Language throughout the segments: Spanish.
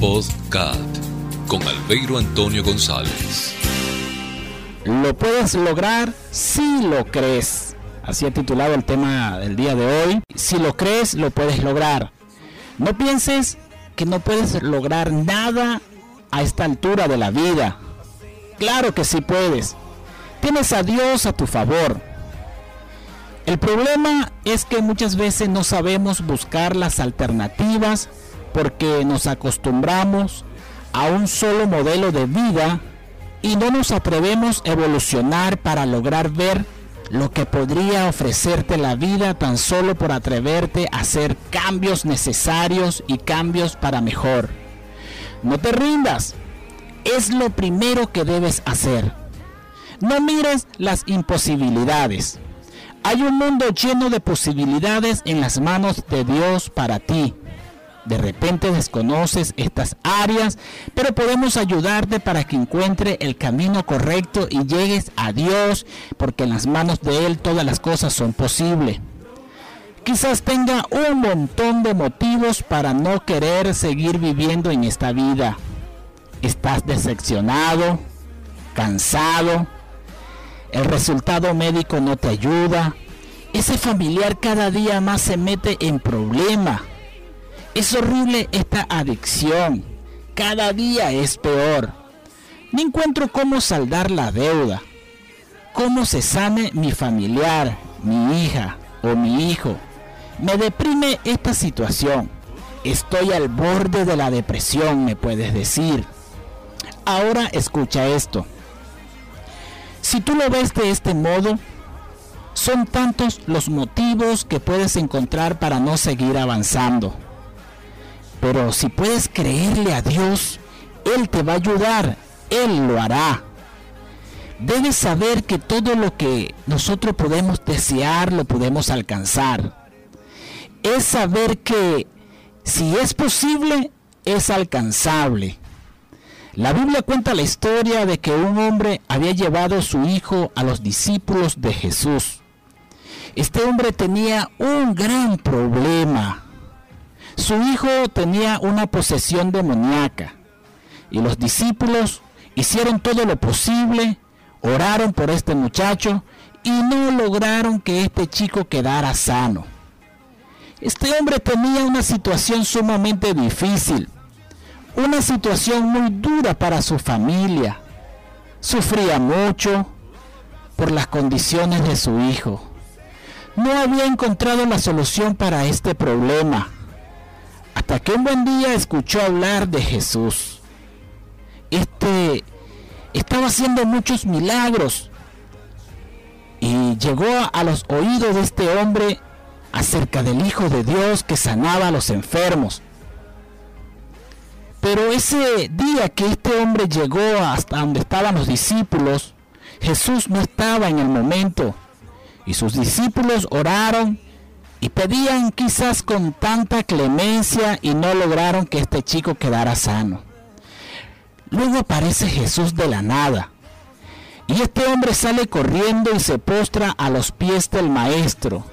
Podcast con Albeiro Antonio González. Lo puedes lograr si lo crees. Así ha titulado el tema del día de hoy. Si lo crees, lo puedes lograr. No pienses que no puedes lograr nada a esta altura de la vida. Claro que sí puedes. Tienes a Dios a tu favor. El problema es que muchas veces no sabemos buscar las alternativas porque nos acostumbramos a un solo modelo de vida y no nos atrevemos a evolucionar para lograr ver lo que podría ofrecerte la vida tan solo por atreverte a hacer cambios necesarios y cambios para mejor. No te rindas, es lo primero que debes hacer. No mires las imposibilidades. Hay un mundo lleno de posibilidades en las manos de Dios para ti. De repente desconoces estas áreas, pero podemos ayudarte para que encuentre el camino correcto y llegues a Dios, porque en las manos de Él todas las cosas son posibles. Quizás tenga un montón de motivos para no querer seguir viviendo en esta vida. Estás decepcionado, cansado, el resultado médico no te ayuda, ese familiar cada día más se mete en problemas es horrible esta adicción. Cada día es peor. No encuentro cómo saldar la deuda. Cómo se sane mi familiar, mi hija o mi hijo. Me deprime esta situación. Estoy al borde de la depresión, me puedes decir. Ahora escucha esto. Si tú lo ves de este modo, son tantos los motivos que puedes encontrar para no seguir avanzando. Pero si puedes creerle a Dios, Él te va a ayudar, Él lo hará. Debes saber que todo lo que nosotros podemos desear lo podemos alcanzar. Es saber que si es posible, es alcanzable. La Biblia cuenta la historia de que un hombre había llevado su hijo a los discípulos de Jesús. Este hombre tenía un gran problema su hijo tenía una posesión demoníaca y los discípulos hicieron todo lo posible, oraron por este muchacho y no lograron que este chico quedara sano. Este hombre tenía una situación sumamente difícil, una situación muy dura para su familia. Sufría mucho por las condiciones de su hijo. No había encontrado la solución para este problema hasta que un buen día escuchó hablar de Jesús. Este estaba haciendo muchos milagros y llegó a los oídos de este hombre acerca del Hijo de Dios que sanaba a los enfermos. Pero ese día que este hombre llegó hasta donde estaban los discípulos, Jesús no estaba en el momento. Y sus discípulos oraron y pedían quizás con tanta clemencia y no lograron que este chico quedara sano. Luego aparece Jesús de la nada. Y este hombre sale corriendo y se postra a los pies del maestro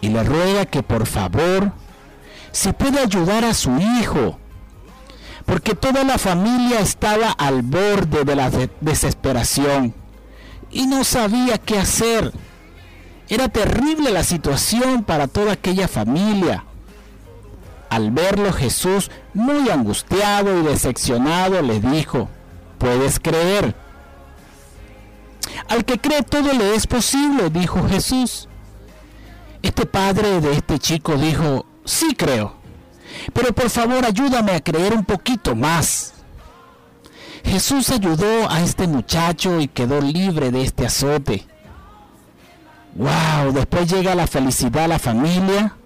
y le ruega que por favor se puede ayudar a su hijo, porque toda la familia estaba al borde de la desesperación y no sabía qué hacer. Era terrible la situación para toda aquella familia. Al verlo Jesús, muy angustiado y decepcionado, le dijo, ¿puedes creer? Al que cree todo le es posible, dijo Jesús. Este padre de este chico dijo, sí creo, pero por favor ayúdame a creer un poquito más. Jesús ayudó a este muchacho y quedó libre de este azote. Wow, después llega la felicidad a la familia.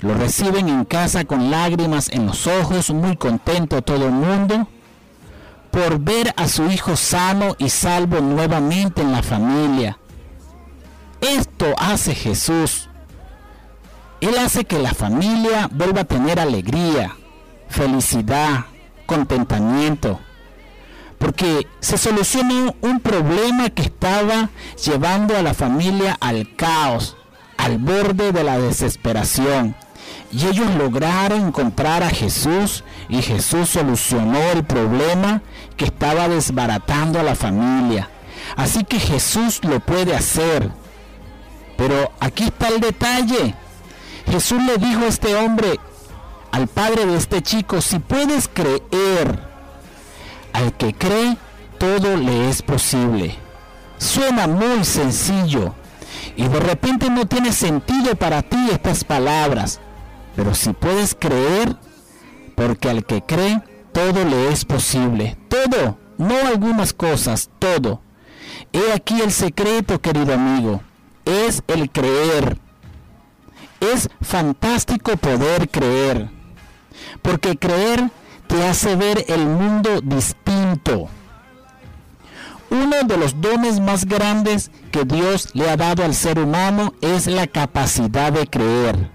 Lo reciben en casa con lágrimas en los ojos, muy contento todo el mundo por ver a su hijo sano y salvo nuevamente en la familia. Esto hace Jesús. Él hace que la familia vuelva a tener alegría, felicidad, contentamiento porque se solucionó un problema que estaba llevando a la familia al caos, al borde de la desesperación. Y ellos lograron encontrar a Jesús y Jesús solucionó el problema que estaba desbaratando a la familia. Así que Jesús lo puede hacer. Pero aquí está el detalle. Jesús le dijo a este hombre, al padre de este chico, si puedes creer, al que cree, todo le es posible. Suena muy sencillo y de repente no tiene sentido para ti estas palabras, pero si puedes creer, porque al que cree, todo le es posible. Todo, no algunas cosas, todo. He aquí el secreto, querido amigo, es el creer. Es fantástico poder creer, porque creer te hace ver el mundo distinto. Uno de los dones más grandes que Dios le ha dado al ser humano es la capacidad de creer.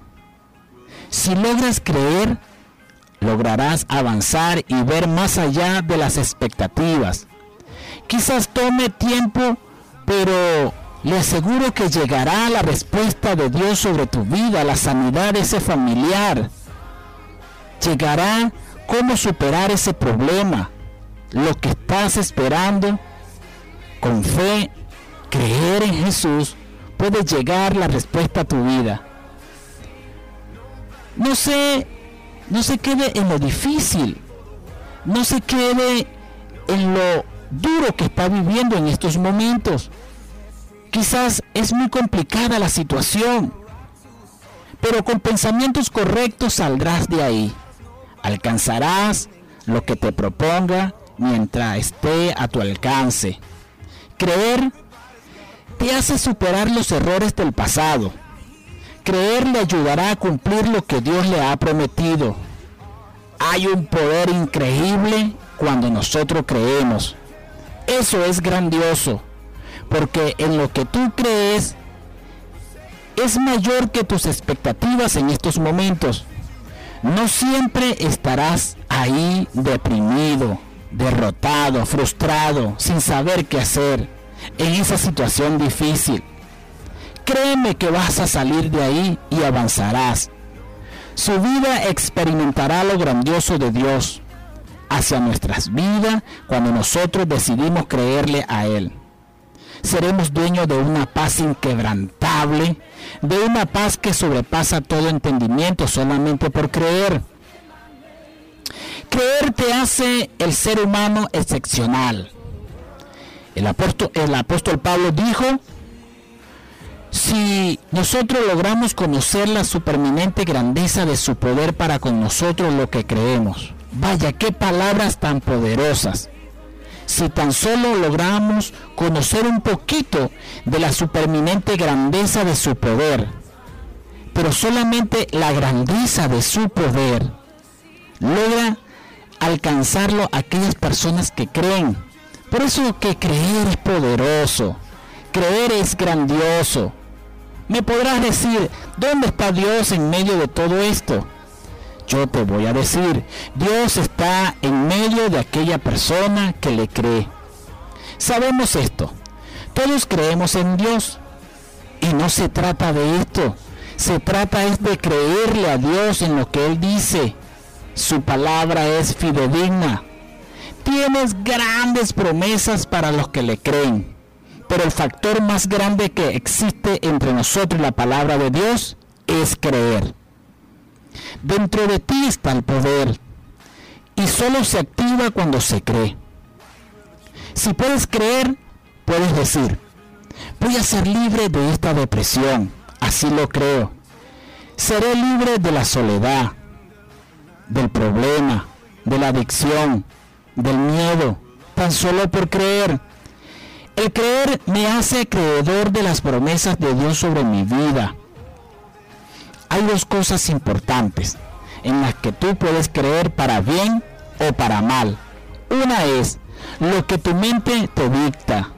Si logras creer, lograrás avanzar y ver más allá de las expectativas. Quizás tome tiempo, pero le aseguro que llegará la respuesta de Dios sobre tu vida, la sanidad de ese familiar. Llegará cómo superar ese problema, lo que estás esperando. Con fe, creer en Jesús, puede llegar la respuesta a tu vida. No sé, no se quede en lo difícil, no se quede en lo duro que está viviendo en estos momentos. Quizás es muy complicada la situación, pero con pensamientos correctos saldrás de ahí. Alcanzarás lo que te proponga mientras esté a tu alcance. Creer te hace superar los errores del pasado. Creer le ayudará a cumplir lo que Dios le ha prometido. Hay un poder increíble cuando nosotros creemos. Eso es grandioso porque en lo que tú crees es mayor que tus expectativas en estos momentos. No siempre estarás ahí deprimido, derrotado, frustrado, sin saber qué hacer en esa situación difícil. Créeme que vas a salir de ahí y avanzarás. Su vida experimentará lo grandioso de Dios hacia nuestras vidas cuando nosotros decidimos creerle a Él seremos dueños de una paz inquebrantable, de una paz que sobrepasa todo entendimiento solamente por creer. Creer te hace el ser humano excepcional. El apóstol, el apóstol Pablo dijo, si nosotros logramos conocer la superminente grandeza de su poder para con nosotros lo que creemos, vaya, qué palabras tan poderosas si tan solo logramos conocer un poquito de la superminente grandeza de su poder. Pero solamente la grandeza de su poder logra alcanzarlo aquellas personas que creen. Por eso que creer es poderoso, creer es grandioso. Me podrás decir, ¿dónde está Dios en medio de todo esto? Yo te voy a decir, Dios está en medio de aquella persona que le cree. Sabemos esto, todos creemos en Dios y no se trata de esto, se trata es de creerle a Dios en lo que Él dice. Su palabra es fidedigna. Tienes grandes promesas para los que le creen, pero el factor más grande que existe entre nosotros y la palabra de Dios es creer. Dentro de ti está el poder y solo se activa cuando se cree. Si puedes creer, puedes decir, voy a ser libre de esta depresión, así lo creo. Seré libre de la soledad, del problema, de la adicción, del miedo, tan solo por creer. El creer me hace acreedor de las promesas de Dios sobre mi vida hay dos cosas importantes en las que tú puedes creer para bien o para mal. Una es lo que tu mente te dicta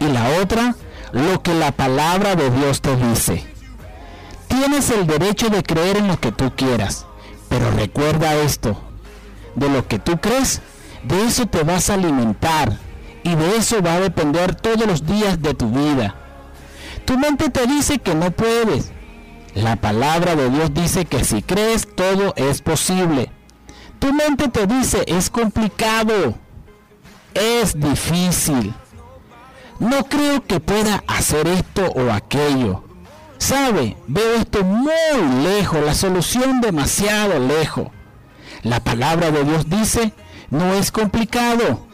y la otra lo que la palabra de Dios te dice. Tienes el derecho de creer en lo que tú quieras, pero recuerda esto, de lo que tú crees, de eso te vas a alimentar y de eso va a depender todos los días de tu vida. Tu mente te dice que no puedes, La palabra de Dios dice que si crees todo es posible. Tu mente te dice es complicado, es difícil. No creo que pueda hacer esto o aquello. Sabe, veo esto muy lejos, la solución demasiado lejos. La palabra de Dios dice, no es complicado,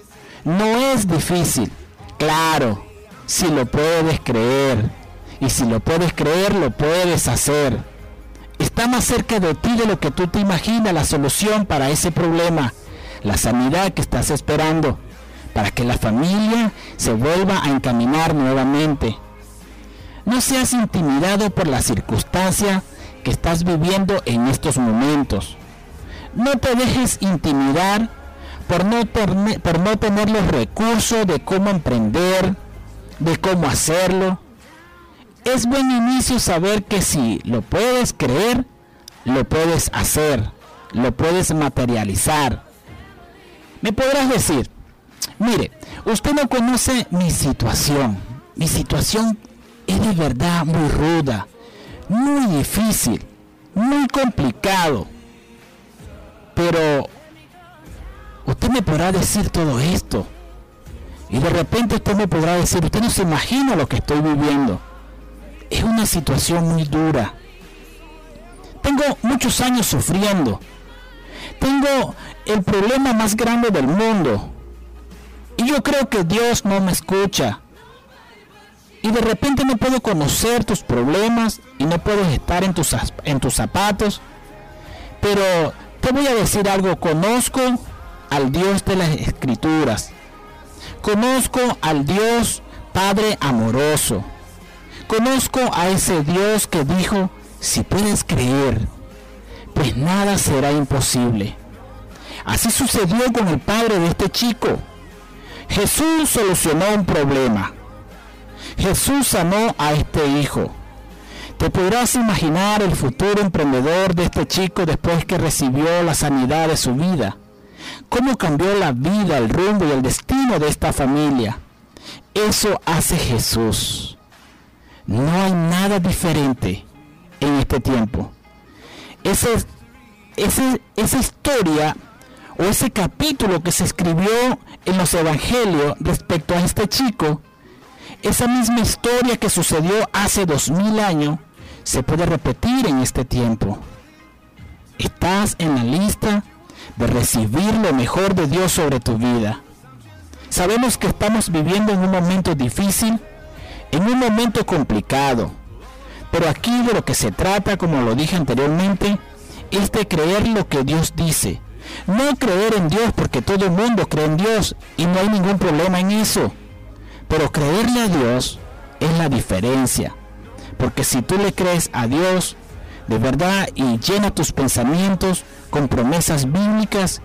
no es difícil. Claro, si lo puedes creer. Y si lo puedes creer, lo puedes hacer. Está más cerca de ti de lo que tú te imaginas la solución para ese problema, la sanidad que estás esperando, para que la familia se vuelva a encaminar nuevamente. No seas intimidado por la circunstancia que estás viviendo en estos momentos. No te dejes intimidar por no, por no tener los recursos de cómo emprender, de cómo hacerlo. Es buen inicio saber que si lo puedes creer, lo puedes hacer, lo puedes materializar. Me podrás decir, mire, usted no conoce mi situación. Mi situación es de verdad muy ruda, muy difícil, muy complicado. Pero usted me podrá decir todo esto. Y de repente usted me podrá decir, usted no se imagina lo que estoy viviendo. Es una situación muy dura. Tengo muchos años sufriendo. Tengo el problema más grande del mundo. Y yo creo que Dios no me escucha y de repente no puedo conocer tus problemas y no puedo estar en tus, en tus zapatos. Pero te voy a decir algo, conozco al Dios de las escrituras. Conozco al Dios Padre amoroso. Conozco a ese Dios que dijo, si puedes creer, pues nada será imposible. Así sucedió con el padre de este chico. Jesús solucionó un problema Jesús sanó a este hijo. Te podrás imaginar el futuro emprendedor de este chico después que recibió la sanidad de su vida. Cómo cambió la vida, el rumbo y el destino de esta familia. Eso hace Jesús. No hay nada diferente en este tiempo. Esa historia o ese capítulo que se escribió en los evangelios respecto a este chico esa misma historia que sucedió hace dos mil años se puede repetir en este tiempo. Estás en la lista de recibir lo mejor de Dios sobre tu vida. Sabemos que estamos viviendo en un momento difícil, en un momento complicado, pero aquí de lo que se trata, como lo dije anteriormente, es de creer lo que Dios dice. No creer en Dios porque todo el mundo cree en Dios y no hay ningún problema en eso. Pero creerle a Dios es la diferencia. Porque si tú le crees a Dios de verdad y llena tus pensamientos con promesas bíblicas,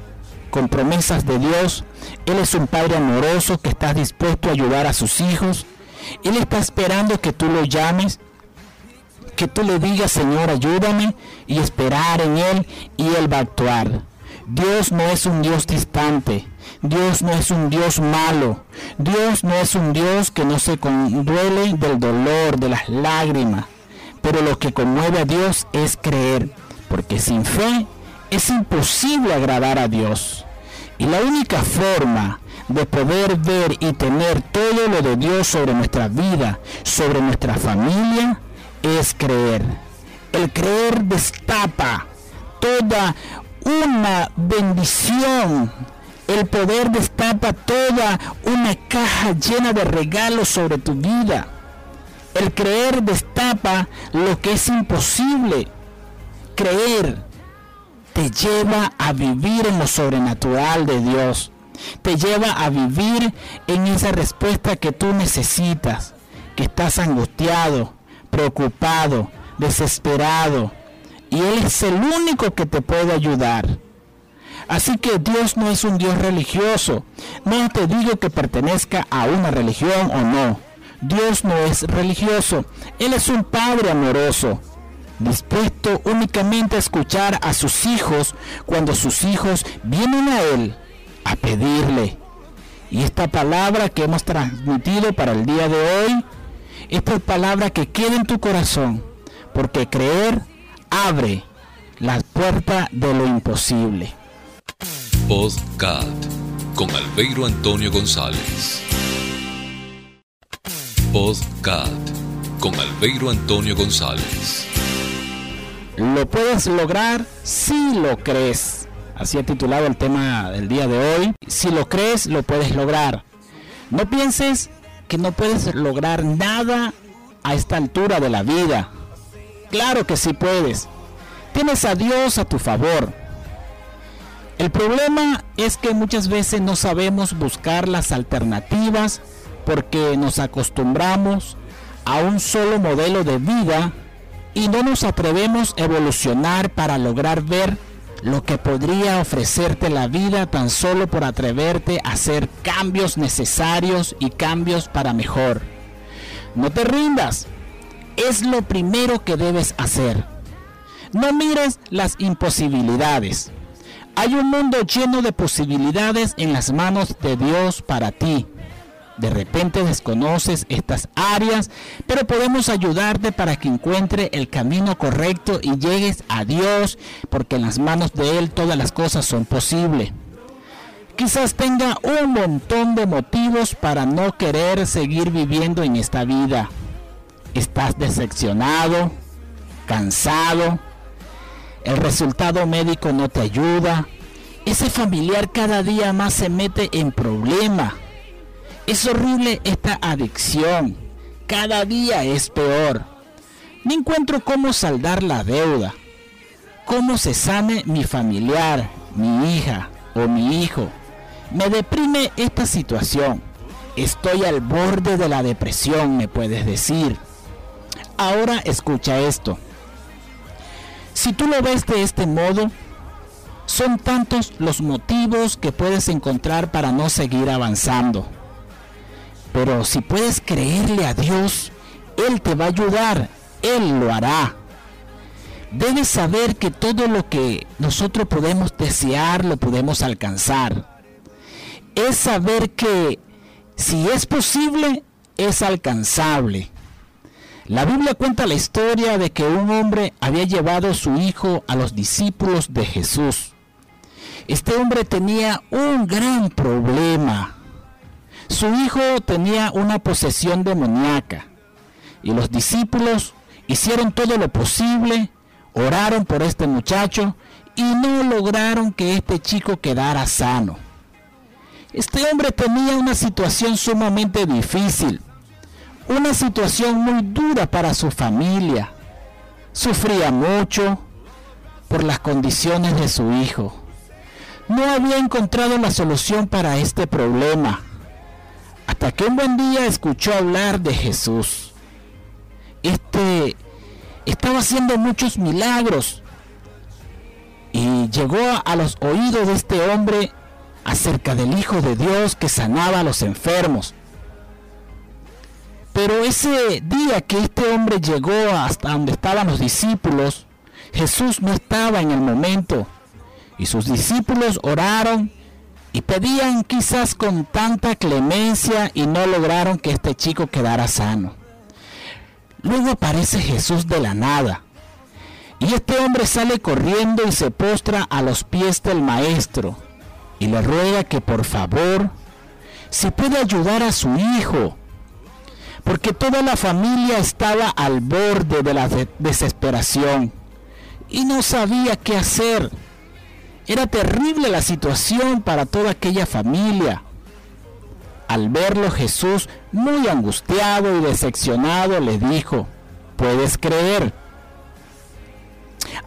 con promesas de Dios, Él es un Padre amoroso que está dispuesto a ayudar a sus hijos. Él está esperando que tú lo llames, que tú le digas, Señor, ayúdame y esperar en Él y Él va a actuar. Dios no es un Dios distante. Dios no es un Dios malo. Dios no es un Dios que no se conduele del dolor, de las lágrimas. Pero lo que conmueve a Dios es creer, porque sin fe es imposible agradar a Dios. Y la única forma de poder ver y tener todo lo de Dios sobre nuestra vida, sobre nuestra familia, es creer. El creer destapa toda una bendición el poder destapa toda una caja llena de regalos sobre tu vida. El creer destapa lo que es imposible. Creer te lleva a vivir en lo sobrenatural de Dios. Te lleva a vivir en esa respuesta que tú necesitas, que estás angustiado, preocupado, desesperado. Y Él es el único que te puede ayudar. Así que Dios no es un Dios religioso. No te digo que pertenezca a una religión o no. Dios no es religioso. Él es un Padre amoroso, dispuesto únicamente a escuchar a sus hijos cuando sus hijos vienen a Él a pedirle. Y esta palabra que hemos transmitido para el día de hoy, esta palabra que queda en tu corazón, porque creer abre la puerta de lo imposible. Podcast con Albeiro Antonio González. Podcast con Albeiro Antonio González. Lo puedes lograr si lo crees. Así ha titulado el tema del día de hoy. Si lo crees, lo puedes lograr. No pienses que no puedes lograr nada a esta altura de la vida. Claro que sí puedes. Tienes a Dios a tu favor. El problema es que muchas veces no sabemos buscar las alternativas porque nos acostumbramos a un solo modelo de vida y no nos atrevemos a evolucionar para lograr ver lo que podría ofrecerte la vida tan solo por atreverte a hacer cambios necesarios y cambios para mejor. No te rindas, es lo primero que debes hacer. No mires las imposibilidades. Hay un mundo lleno de posibilidades en las manos de Dios para ti. De repente desconoces estas áreas, pero podemos ayudarte para que encuentre el camino correcto y llegues a Dios, porque en las manos de Él todas las cosas son posibles. Quizás tenga un montón de motivos para no querer seguir viviendo en esta vida. Estás decepcionado, cansado, el resultado médico no te ayuda, ese familiar cada día más se mete en problemas es horrible esta adicción. Cada día es peor. No encuentro cómo saldar la deuda. Cómo se sane mi familiar, mi hija o mi hijo. Me deprime esta situación. Estoy al borde de la depresión, me puedes decir. Ahora escucha esto. Si tú lo ves de este modo, son tantos los motivos que puedes encontrar para no seguir avanzando. Pero si puedes creerle a Dios, Él te va a ayudar, Él lo hará. Debes saber que todo lo que nosotros podemos desear lo podemos alcanzar. Es saber que si es posible, es alcanzable. La Biblia cuenta la historia de que un hombre había llevado a su hijo a los discípulos de Jesús. Este hombre tenía un gran problema su hijo tenía una posesión demoníaca y los discípulos hicieron todo lo posible, oraron por este muchacho y no lograron que este chico quedara sano. Este hombre tenía una situación sumamente difícil, una situación muy dura para su familia. Sufría mucho por las condiciones de su hijo. No había encontrado la solución para este problema hasta que un buen día escuchó hablar de Jesús. Este estaba haciendo muchos milagros y llegó a los oídos de este hombre acerca del Hijo de Dios que sanaba a los enfermos. Pero ese día que este hombre llegó hasta donde estaban los discípulos, Jesús no estaba en el momento y sus discípulos oraron y pedían quizás con tanta clemencia y no lograron que este chico quedara sano. Luego aparece Jesús de la nada. Y este hombre sale corriendo y se postra a los pies del maestro y le ruega que por favor se pueda ayudar a su hijo, porque toda la familia estaba al borde de la desesperación y no sabía qué hacer. Era terrible la situación para toda aquella familia. Al verlo Jesús, muy angustiado y decepcionado, le dijo, ¿puedes creer?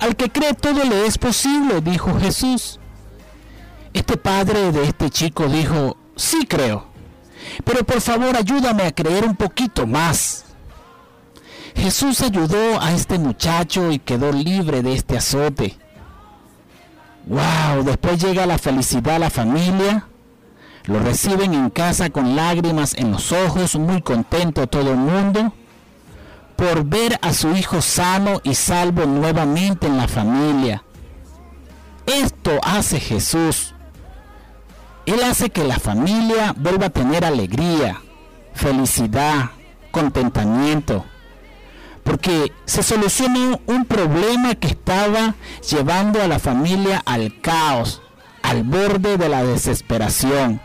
Al que cree todo le es posible, dijo Jesús. Este padre de este chico dijo, sí creo, pero por favor ayúdame a creer un poquito más. Jesús ayudó a este muchacho y quedó libre de este azote. Wow, después llega la felicidad a la familia. Lo reciben en casa con lágrimas en los ojos, muy contento todo el mundo por ver a su hijo sano y salvo nuevamente en la familia. Esto hace Jesús. Él hace que la familia vuelva a tener alegría, felicidad, contentamiento. Porque se solucionó un problema que estaba llevando a la familia al caos, al borde de la desesperación.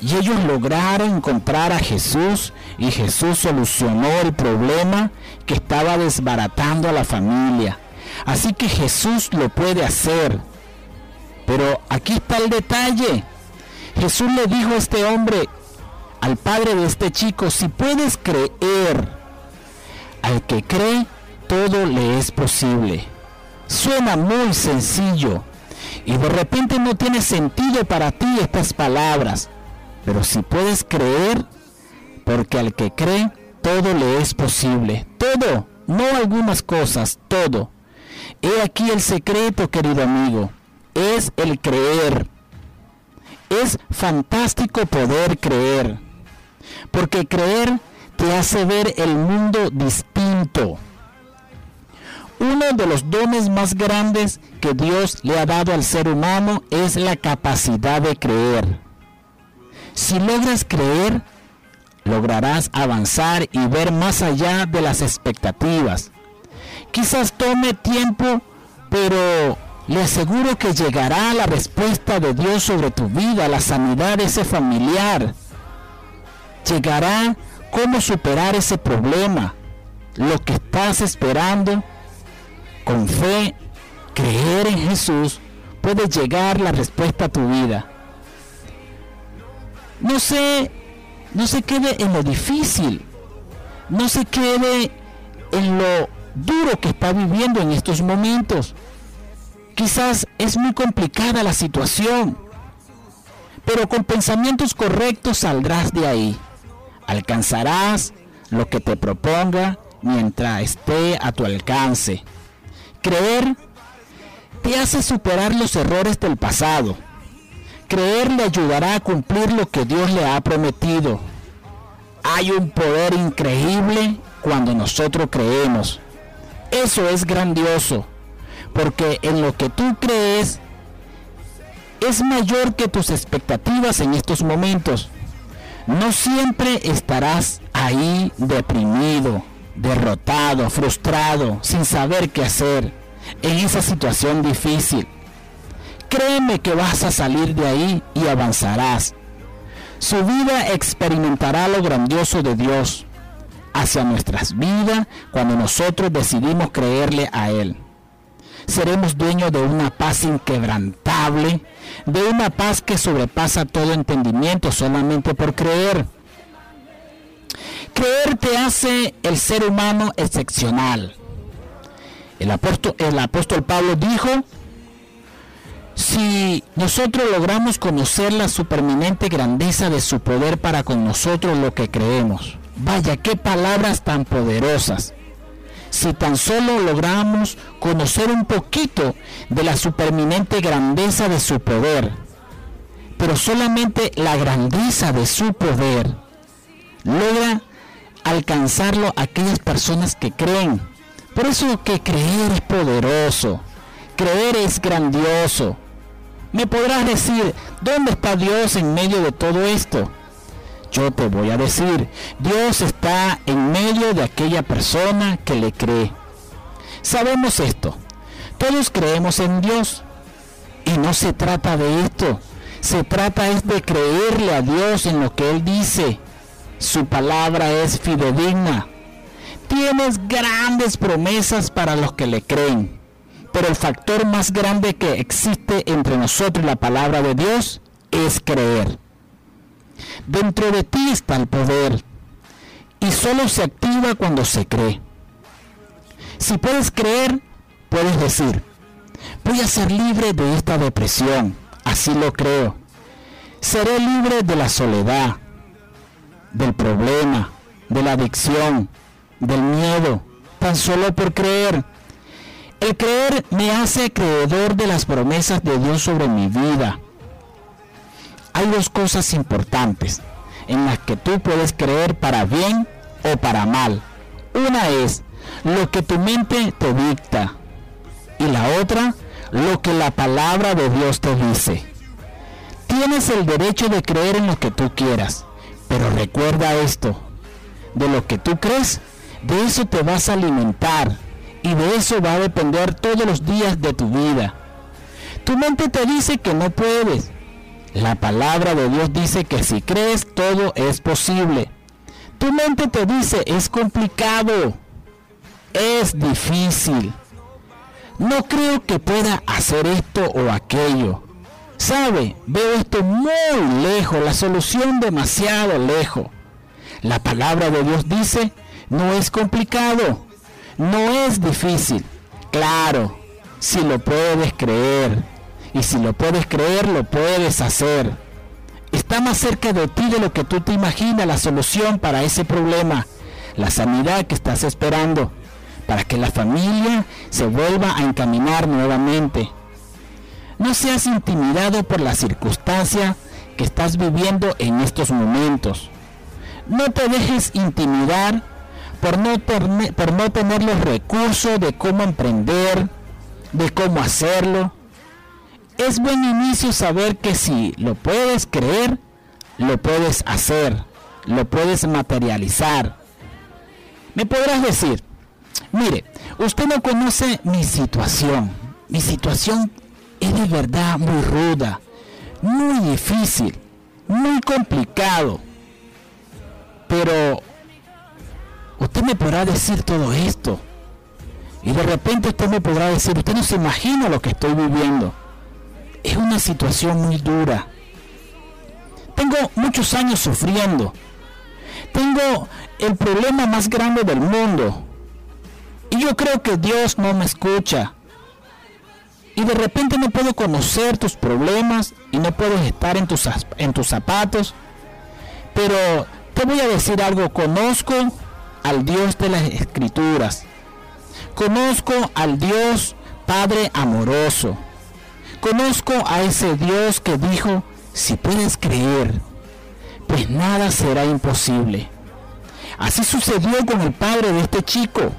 Y ellos lograron encontrar a Jesús y Jesús solucionó el problema que estaba desbaratando a la familia. Así que Jesús lo puede hacer. Pero aquí está el detalle. Jesús le dijo a este hombre, al padre de este chico, si puedes creer, al que cree, todo le es posible. Suena muy sencillo y de repente no tiene sentido para ti estas palabras, pero si puedes creer, porque al que cree, todo le es posible. Todo, no algunas cosas, todo. He aquí el secreto, querido amigo, es el creer. Es fantástico poder creer, porque creer te hace ver el mundo distinto. Uno de los dones más grandes que Dios le ha dado al ser humano es la capacidad de creer. Si logras creer, lograrás avanzar y ver más allá de las expectativas. Quizás tome tiempo, pero le aseguro que llegará la respuesta de Dios sobre tu vida, la sanidad de ese familiar. Llegará cómo superar ese problema, lo que estás esperando. Con fe, creer en Jesús, puede llegar la respuesta a tu vida. No sé, no se quede en lo difícil, no se quede en lo duro que está viviendo en estos momentos. Quizás es muy complicada la situación, pero con pensamientos correctos saldrás de ahí. Alcanzarás lo que te proponga mientras esté a tu alcance. Creer te hace superar los errores del pasado. Creer le ayudará a cumplir lo que Dios le ha prometido. Hay un poder increíble cuando nosotros creemos. Eso es grandioso porque en lo que tú crees es mayor que tus expectativas en estos momentos. No siempre estarás ahí deprimido, derrotado, frustrado, sin saber qué hacer en esa situación difícil. Créeme que vas a salir de ahí y avanzarás. Su vida experimentará lo grandioso de Dios hacia nuestras vidas cuando nosotros decidimos creerle a Él seremos dueños de una paz inquebrantable, de una paz que sobrepasa todo entendimiento solamente por creer. Creer te hace el ser humano excepcional. El apóstol, el apóstol Pablo dijo, si nosotros logramos conocer la superminente grandeza de su poder para con nosotros lo que creemos, vaya, qué palabras tan poderosas si tan solo logramos conocer un poquito de la superminente grandeza de su poder. Pero solamente la grandeza de su poder logra alcanzarlo aquellas personas que creen. Por eso que creer es poderoso, creer es grandioso. Me podrás decir, ¿dónde está Dios en medio de todo esto? Yo te voy a decir, Dios está en medio de aquella persona que le cree. Sabemos esto, todos creemos en Dios y no se trata de esto, se trata es de creerle a Dios en lo que Él dice. Su palabra es fidedigna. Tienes grandes promesas para los que le creen, pero el factor más grande que existe entre nosotros y la palabra de Dios es creer. Dentro de ti está el poder y solo se activa cuando se cree. Si puedes creer, puedes decir, voy a ser libre de esta depresión, así lo creo. Seré libre de la soledad, del problema, de la adicción, del miedo, tan solo por creer. El creer me hace creedor de las promesas de Dios sobre mi vida hay dos cosas importantes en las que tú puedes creer para bien o para mal. Una es lo que tu mente te dicta y la otra lo que la palabra de Dios te dice. Tienes el derecho de creer en lo que tú quieras, pero recuerda esto, de lo que tú crees de eso te vas a alimentar y de eso va a depender todos los días de tu vida. Tu mente te dice que no puedes. La palabra de Dios dice que si crees todo es posible. Tu mente te dice es complicado, es difícil. No creo que pueda hacer esto o aquello. Sabe, veo esto muy lejos, la solución demasiado lejos. La palabra de Dios dice, no es complicado, no es difícil. Claro, si lo puedes creer. Y si lo puedes creer, lo puedes hacer. Está más cerca de ti de lo que tú te imaginas la solución para ese problema, la sanidad que estás esperando, para que la familia se vuelva a encaminar nuevamente. No seas intimidado por la circunstancia que estás viviendo en estos momentos. No te dejes intimidar por no, por no tener los recursos de cómo emprender, de cómo hacerlo. Es buen inicio saber que si lo puedes creer, lo puedes hacer, lo puedes materializar. Me podrás decir, mire, usted no conoce mi situación. Mi situación es de verdad muy ruda, muy difícil, muy complicado. Pero usted me podrá decir todo esto. Y de repente usted me podrá decir, usted no se imagina lo que estoy viviendo. Es una situación muy dura. Tengo muchos años sufriendo. Tengo el problema más grande del mundo. Y yo creo que Dios no me escucha y de repente no puedo conocer tus problemas y no puedo estar en tus, en tus zapatos. Pero te voy a decir algo, conozco al Dios de las escrituras. Conozco al Dios Padre amoroso. Conozco a ese Dios que dijo, si puedes creer, pues nada será imposible. Así sucedió con el padre de este chico.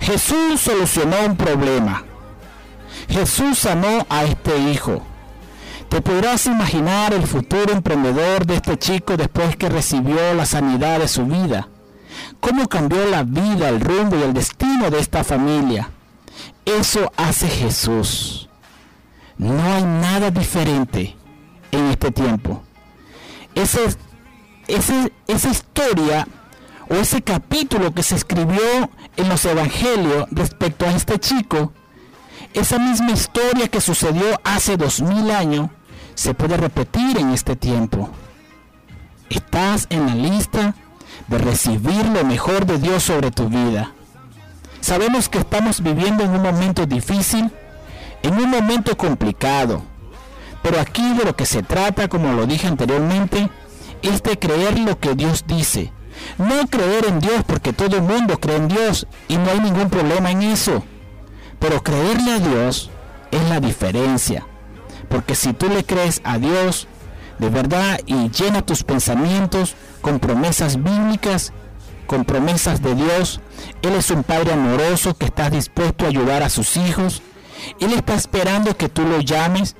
Jesús solucionó un problema Jesús sanó a este hijo. Te podrás imaginar el futuro emprendedor de este chico después que recibió la sanidad de su vida. Cómo cambió la vida, el rumbo y el destino de esta familia. Eso hace Jesús. No hay nada diferente en este tiempo. Esa historia o ese capítulo que se escribió en los evangelios respecto a este chico esa misma historia que sucedió hace dos mil años se puede repetir en este tiempo. Estás en la lista de recibir lo mejor de Dios sobre tu vida. Sabemos que estamos viviendo en un momento difícil, en un momento complicado, pero aquí de lo que se trata, como lo dije anteriormente, es de creer lo que Dios dice. No creer en Dios porque todo el mundo cree en Dios y no hay ningún problema en eso. Pero creerle a Dios es la diferencia. Porque si tú le crees a Dios de verdad y llena tus pensamientos con promesas bíblicas, con promesas de Dios, Él es un Padre amoroso que está dispuesto a ayudar a sus hijos. Él está esperando que tú lo llames,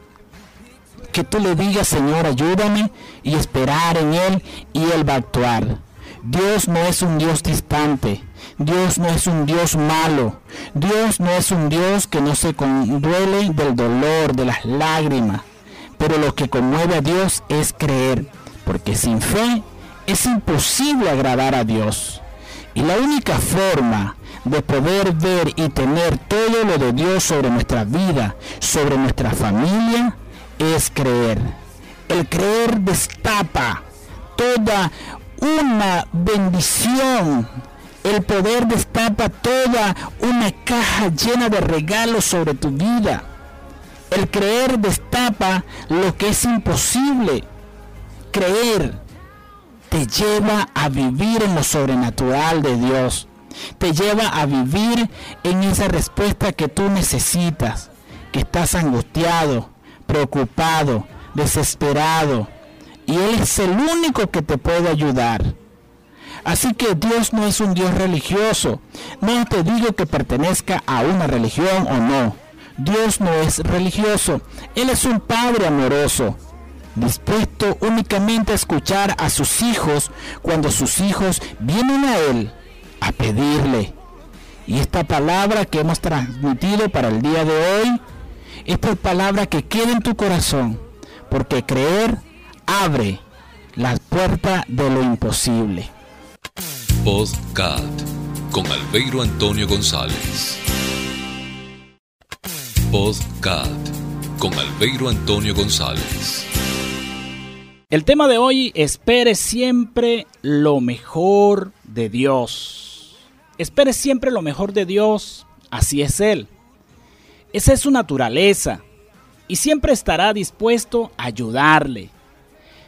que tú le digas, Señor, ayúdame y esperar en Él y Él va a actuar. Dios no es un Dios distante. Dios no es un Dios malo. Dios no es un Dios que no se conduele del dolor, de las lágrimas. Pero lo que conmueve a Dios es creer, porque sin fe es imposible agradar a Dios. Y la única forma de poder ver y tener todo lo de Dios sobre nuestra vida, sobre nuestra familia, es creer. El creer destapa toda una bendición el poder destapa toda una caja llena de regalos sobre tu vida. El creer destapa lo que es imposible. Creer te lleva a vivir en lo sobrenatural de Dios. Te lleva a vivir en esa respuesta que tú necesitas, que estás angustiado, preocupado, desesperado. Y Él es el único que te puede ayudar. Así que Dios no es un Dios religioso. No te digo que pertenezca a una religión o no. Dios no es religioso. Él es un Padre amoroso, dispuesto únicamente a escuchar a sus hijos cuando sus hijos vienen a Él a pedirle. Y esta palabra que hemos transmitido para el día de hoy, esta palabra que quede en tu corazón, porque creer abre las puertas de lo imposible. Podcast con Albeiro Antonio González. Podcast con Albeiro Antonio González. El tema de hoy, espere siempre lo mejor de Dios. Espere siempre lo mejor de Dios, así es Él. Esa es su naturaleza y siempre estará dispuesto a ayudarle.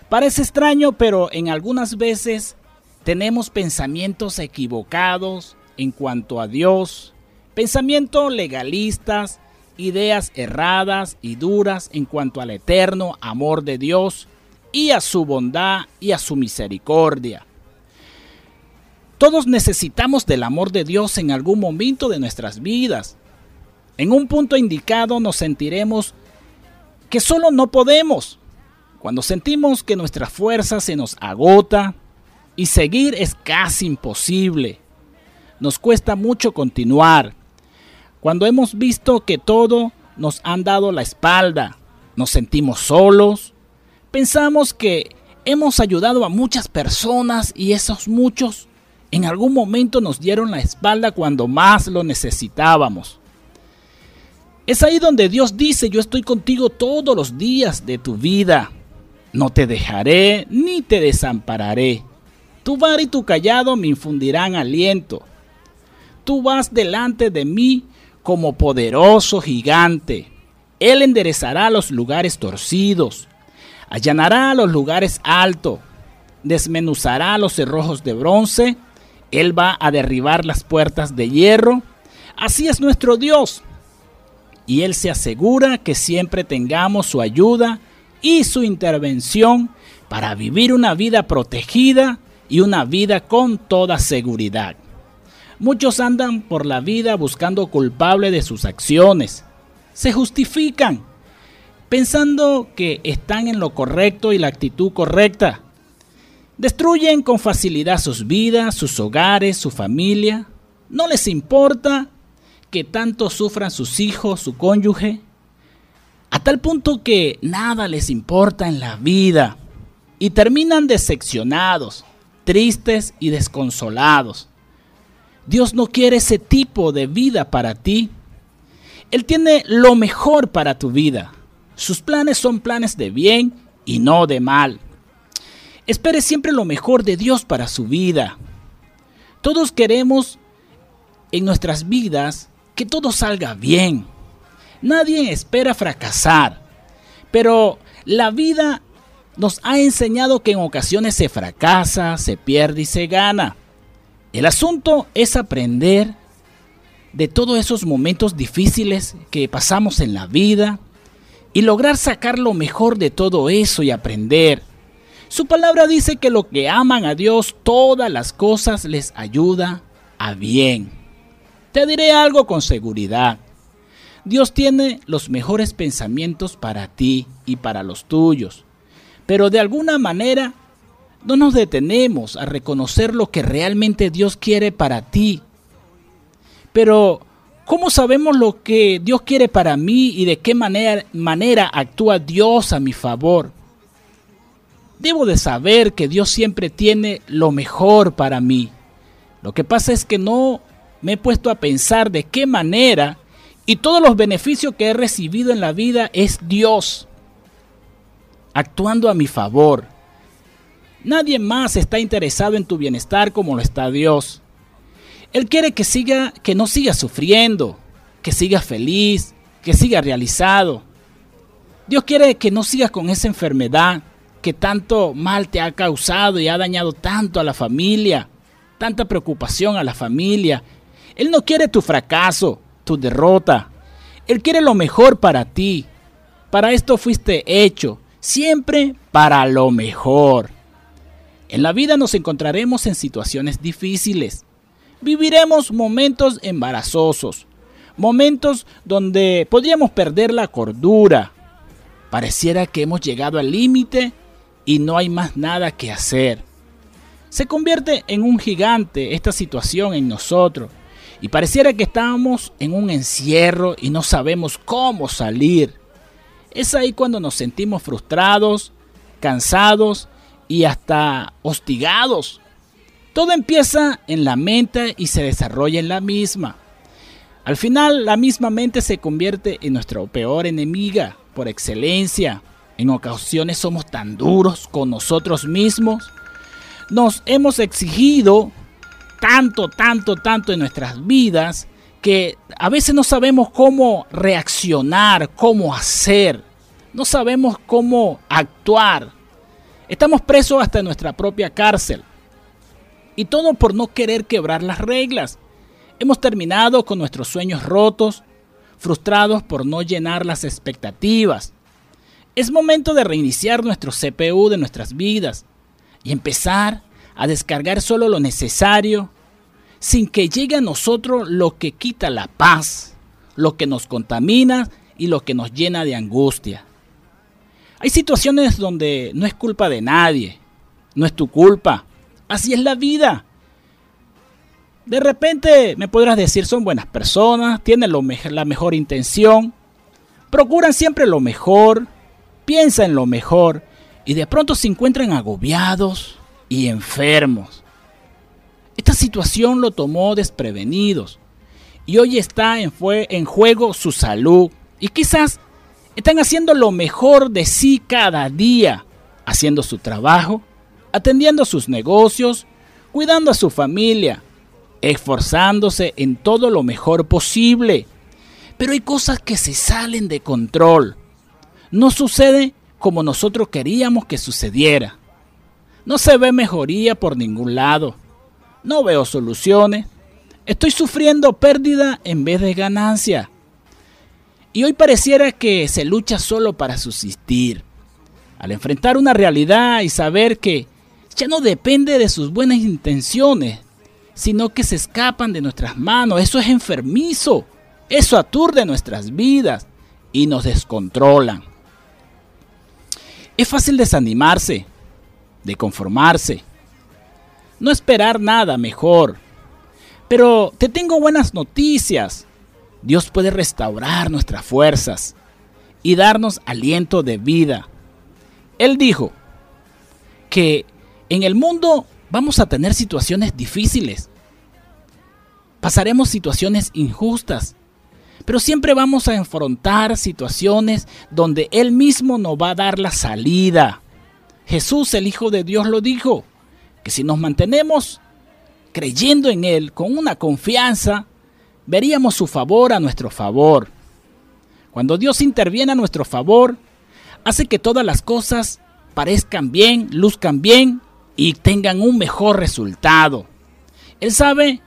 Parece extraño, pero en algunas veces tenemos pensamientos equivocados en cuanto a Dios, pensamientos legalistas, ideas erradas y duras en cuanto al eterno amor de Dios y a su bondad y a su misericordia. Todos necesitamos del amor de Dios en algún momento de nuestras vidas. En un punto indicado nos sentiremos que solo no podemos. Cuando sentimos que nuestra fuerza se nos agota y seguir es casi imposible. Nos cuesta mucho continuar. Cuando hemos visto que todo nos han dado la espalda, nos sentimos solos, pensamos que hemos ayudado a muchas personas y esos muchos en algún momento nos dieron la espalda cuando más lo necesitábamos. Es ahí donde Dios dice, yo estoy contigo todos los días de tu vida. No te dejaré ni te desampararé. Tu bar y tu callado me infundirán aliento. Tú vas delante de mí como poderoso gigante. Él enderezará los lugares torcidos, allanará los lugares altos, desmenuzará los cerrojos de bronce, Él va a derribar las puertas de hierro. Así es nuestro Dios y Él se asegura que siempre tengamos su ayuda y su intervención para vivir una vida protegida y una vida con toda seguridad. Muchos andan por la vida buscando culpable de sus acciones. Se justifican, pensando que están en lo correcto y la actitud correcta. Destruyen con facilidad sus vidas, sus hogares, su familia. No les importa que tanto sufran sus hijos, su cónyuge, a tal punto que nada les importa en la vida y terminan decepcionados, tristes y desconsolados. Dios no quiere ese tipo de vida para ti. Él tiene lo mejor para tu vida. Sus planes son planes de bien y no de mal. Espere siempre lo mejor de Dios para su vida. Todos queremos en nuestras vidas que todo salga bien. Nadie espera fracasar, pero la vida nos ha enseñado que en ocasiones se fracasa, se pierde y se gana. El asunto es aprender de todos esos momentos difíciles que pasamos en la vida y lograr sacar lo mejor de todo eso y aprender. Su palabra dice que lo que aman a Dios, todas las cosas les ayuda a bien. Te diré algo con seguridad. Dios tiene los mejores pensamientos para ti y para los tuyos. Pero de alguna manera no nos detenemos a reconocer lo que realmente Dios quiere para ti. Pero, ¿cómo sabemos lo que Dios quiere para mí y de qué manera, actúa Dios a mi favor? Debo de saber que Dios siempre tiene lo mejor para mí. Lo que pasa es que no me he puesto a pensar de qué manera y todos los beneficios que he recibido en la vida es Dios actuando a mi favor. Nadie más está interesado en tu bienestar como lo está Dios. Él quiere que siga que no sigas sufriendo, que sigas feliz, que sigas realizado. Dios quiere que no sigas con esa enfermedad que tanto mal te ha causado y ha dañado tanto a la familia, tanta preocupación a la familia él no quiere tu fracaso, tu derrota. Él quiere lo mejor para ti. Para esto fuiste hecho, siempre para lo mejor. En la vida nos encontraremos en situaciones difíciles. Viviremos momentos embarazosos, momentos donde podríamos perder la cordura. Pareciera que hemos llegado al límite y no hay más nada que hacer. Se convierte en un gigante esta situación en nosotros y pareciera que estamos en un encierro y no sabemos cómo salir. Es ahí cuando nos sentimos frustrados, cansados y hasta hostigados. Todo empieza en la mente y se desarrolla en la misma. Al final, la misma mente se convierte en nuestra peor enemiga por excelencia. En ocasiones somos tan duros con nosotros mismos. Nos hemos exigido tanto, tanto, tanto en nuestras vidas que a veces no sabemos cómo reaccionar, cómo hacer. No sabemos cómo actuar. Estamos presos hasta nuestra propia cárcel. Y todo por no querer quebrar las reglas. Hemos terminado con nuestros sueños rotos, frustrados por no llenar las expectativas. Es momento de reiniciar nuestro CPU de nuestras vidas y empezar a descargar solo lo necesario sin que llegue a nosotros lo que quita la paz, lo que nos contamina y lo que nos llena de angustia. Hay situaciones donde no es culpa de nadie, no es tu culpa, así es la vida. De repente me podrás decir son buenas personas, tienen la mejor intención, procuran siempre lo mejor, piensan en lo mejor y de pronto se encuentran agobiados y enfermos. Esta situación lo tomó desprevenidos y hoy está en, fue, en juego su salud y quizás están haciendo lo mejor de sí cada día, haciendo su trabajo, atendiendo sus negocios, cuidando a su familia, esforzándose en todo lo mejor posible. Pero hay cosas que se salen de control. No sucede como nosotros queríamos que sucediera. No se ve mejoría por ningún lado. No veo soluciones. Estoy sufriendo pérdida en vez de ganancia. Y hoy pareciera que se lucha solo para subsistir. Al enfrentar una realidad y saber que ya no depende de sus buenas intenciones, sino que se escapan de nuestras manos. Eso es enfermizo. Eso aturde nuestras vidas y nos descontrolan. Es fácil desanimarse, de conformarse, no esperar nada mejor. Pero te tengo buenas noticias. Dios puede restaurar nuestras fuerzas y darnos aliento de vida. Él dijo que en el mundo vamos a tener situaciones difíciles. Pasaremos situaciones injustas. Pero siempre vamos a enfrentar situaciones donde Él mismo nos va a dar la salida. Jesús, el Hijo de Dios, lo dijo, que si nos mantenemos creyendo en Él con una confianza, veríamos su favor a nuestro favor. Cuando Dios interviene a nuestro favor, hace que todas las cosas parezcan bien, luzcan bien y tengan un mejor resultado. Él sabe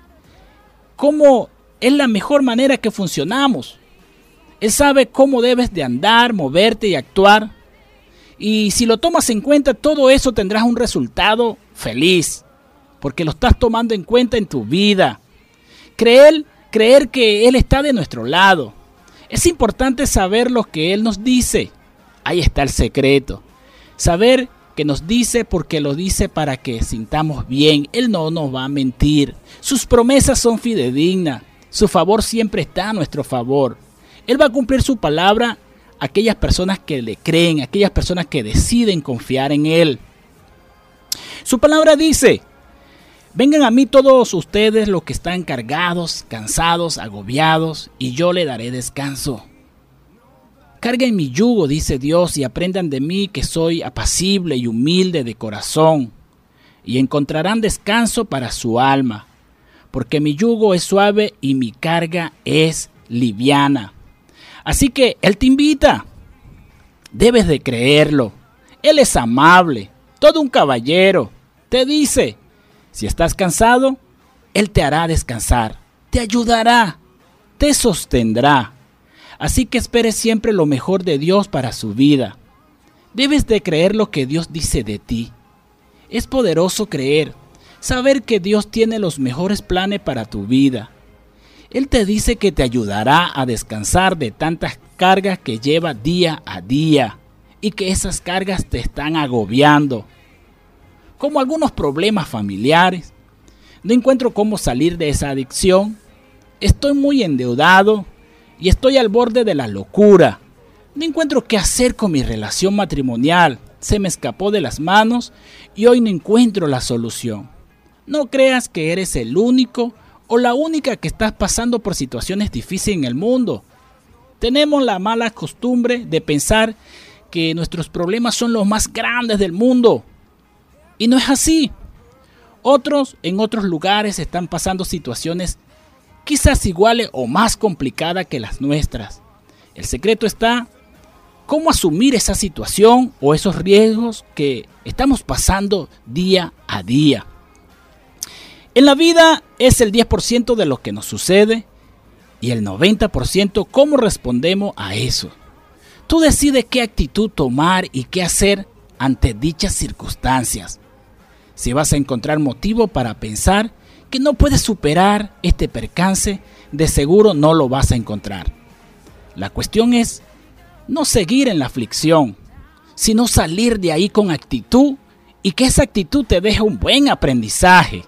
cómo es la mejor manera que funcionamos. Él sabe cómo debes de andar, moverte y actuar. Y si lo tomas en cuenta, todo eso tendrás un resultado feliz, porque lo estás tomando en cuenta en tu vida. Creer, creer que Él está de nuestro lado. Es importante saber lo que Él nos dice. Ahí está el secreto. Saber que nos dice porque lo dice para que sintamos bien. Él no nos va a mentir. Sus promesas son fidedignas. Su favor siempre está a nuestro favor. Él va a cumplir su palabra a aquellas personas que le creen, aquellas personas que deciden confiar en Él. Su palabra dice, vengan a mí todos ustedes los que están cargados, cansados, agobiados, y yo le daré descanso. Carguen mi yugo, dice Dios, y aprendan de mí que soy apacible y humilde de corazón, y encontrarán descanso para su alma, porque mi yugo es suave y mi carga es liviana. Así que Él te invita, debes de creerlo, Él es amable, todo un caballero, te dice, si estás cansado, Él te hará descansar, te ayudará, te sostendrá Así que espere siempre lo mejor de Dios para su vida. Debes de creer lo que Dios dice de ti. Es poderoso creer, saber que Dios tiene los mejores planes para tu vida. Él te dice que te ayudará a descansar de tantas cargas que lleva día a día y que esas cargas te están agobiando. como algunos problemas familiares. No encuentro cómo salir de esa adicción. Estoy muy endeudado y estoy al borde de la locura. No encuentro qué hacer con mi relación matrimonial. Se me escapó de las manos y hoy no encuentro la solución. No creas que eres el único o la única que estás pasando por situaciones difíciles en el mundo. Tenemos la mala costumbre de pensar que nuestros problemas son los más grandes del mundo. Y no es así. Otros en otros lugares están pasando situaciones quizás iguales o más complicadas que las nuestras. El secreto está cómo asumir esa situación o esos riesgos que estamos pasando día a día. En la vida es el 10% de lo que nos sucede y el 90% cómo respondemos a eso. Tú decides qué actitud tomar y qué hacer ante dichas circunstancias. Si vas a encontrar motivo para pensar que no puedes superar este percance, de seguro no lo vas a encontrar. La cuestión es no seguir en la aflicción, sino salir de ahí con actitud y que esa actitud te deje un buen aprendizaje,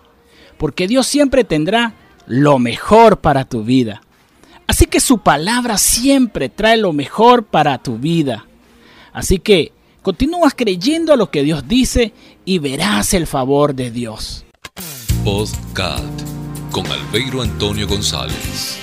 porque Dios siempre tendrá lo mejor para tu vida. Así que su palabra siempre trae lo mejor para tu vida. Así que continúas creyendo a lo que Dios dice y verás el favor de Dios. Con Albeiro Antonio González.